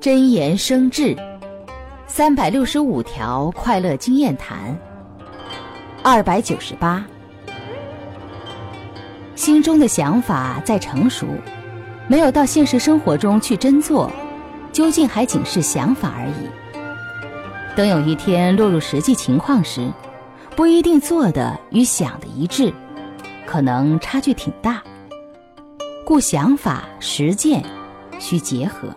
真言生智。三百六十五条快乐经验谈。二百九十八。心中的想法在成熟。没有到现实生活中去真做。究竟还仅是想法而已。等有一天落入实际情况时不一定做的与想的一致。可能差距挺大。故想法实践需结合。